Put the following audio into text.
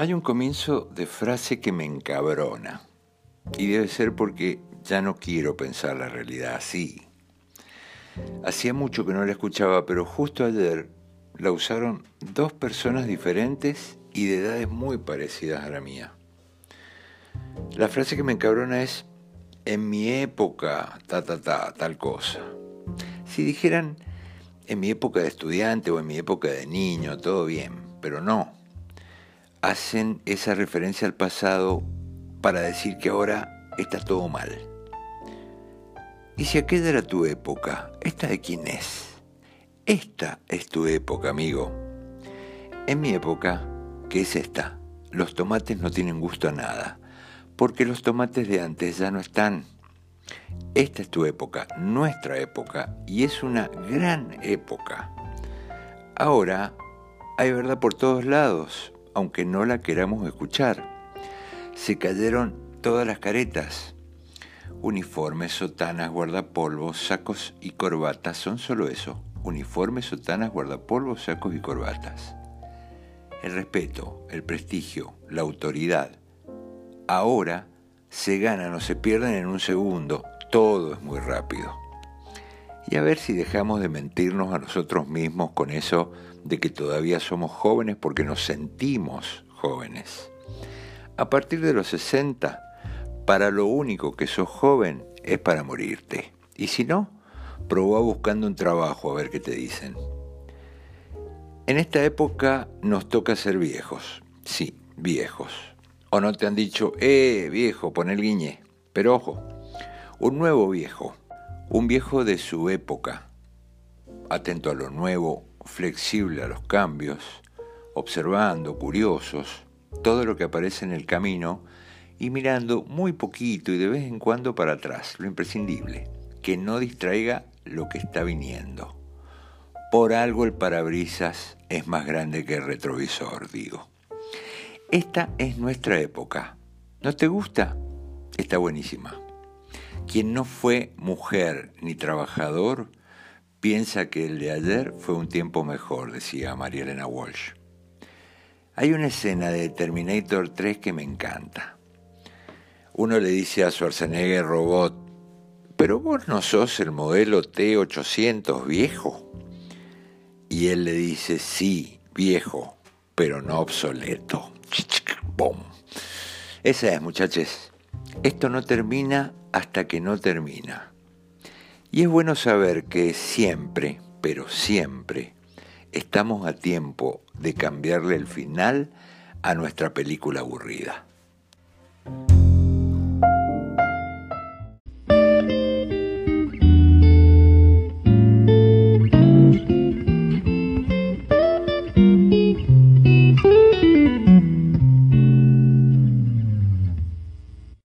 Hay un comienzo de frase que me encabrona. Y debe ser porque ya no quiero pensar la realidad así. Hacía mucho que no la escuchaba, pero justo ayer la usaron dos personas diferentes y de edades muy parecidas a la mía. La frase que me encabrona es, en mi época, ta, ta, ta, tal cosa. Si dijeran, en mi época de estudiante o en mi época de niño, todo bien, pero no. Hacen esa referencia al pasado para decir que ahora está todo mal. Y si aquella era tu época, ¿esta de quién es? Esta es tu época, amigo. En mi época, ¿qué es esta? Los tomates no tienen gusto a nada porque los tomates de antes ya no están. Esta es tu época, nuestra época, y es una gran época. Ahora hay verdad por todos lados, aunque no la queramos escuchar. Se cayeron todas las caretas. Uniformes, sotanas, guardapolvos, sacos y corbatas son solo eso. Uniformes, sotanas, guardapolvos, sacos y corbatas. El respeto, el prestigio, la autoridad, ahora se ganan o se pierden en un segundo. Todo es muy rápido. Y a ver si dejamos de mentirnos a nosotros mismos con eso de que todavía somos jóvenes porque nos sentimos jóvenes. A partir de los 60, para lo único que sos joven es para morirte. Y si no, probá buscando un trabajo a ver qué te dicen. En esta época nos toca ser viejos. Sí, viejos ¿O no te han dicho, eh, viejo, pon el guiñe? Pero ojo, un nuevo viejo, un viejo de su época, atento a lo nuevo, flexible a los cambios, observando, curiosos, todo lo que aparece en el camino y mirando muy poquito y de vez en cuando para atrás, lo imprescindible, que no distraiga lo que está viniendo. Por algo el parabrisas es más grande que el retrovisor, digo. Esta es nuestra época. ¿No te gusta? Está buenísima. Quien no fue mujer ni trabajador piensa que el de ayer fue un tiempo mejor, decía María Elena Walsh. Hay una escena de Terminator 3 que me encanta. Uno le dice a Schwarzenegger Robot, pero vos no sos el modelo T800 viejo. Y él le dice, sí, viejo, pero no obsoleto. Esa es, muchachos. Esto no termina hasta que no termina. Y es bueno saber que siempre, pero siempre, estamos a tiempo de cambiarle el final a nuestra película aburrida.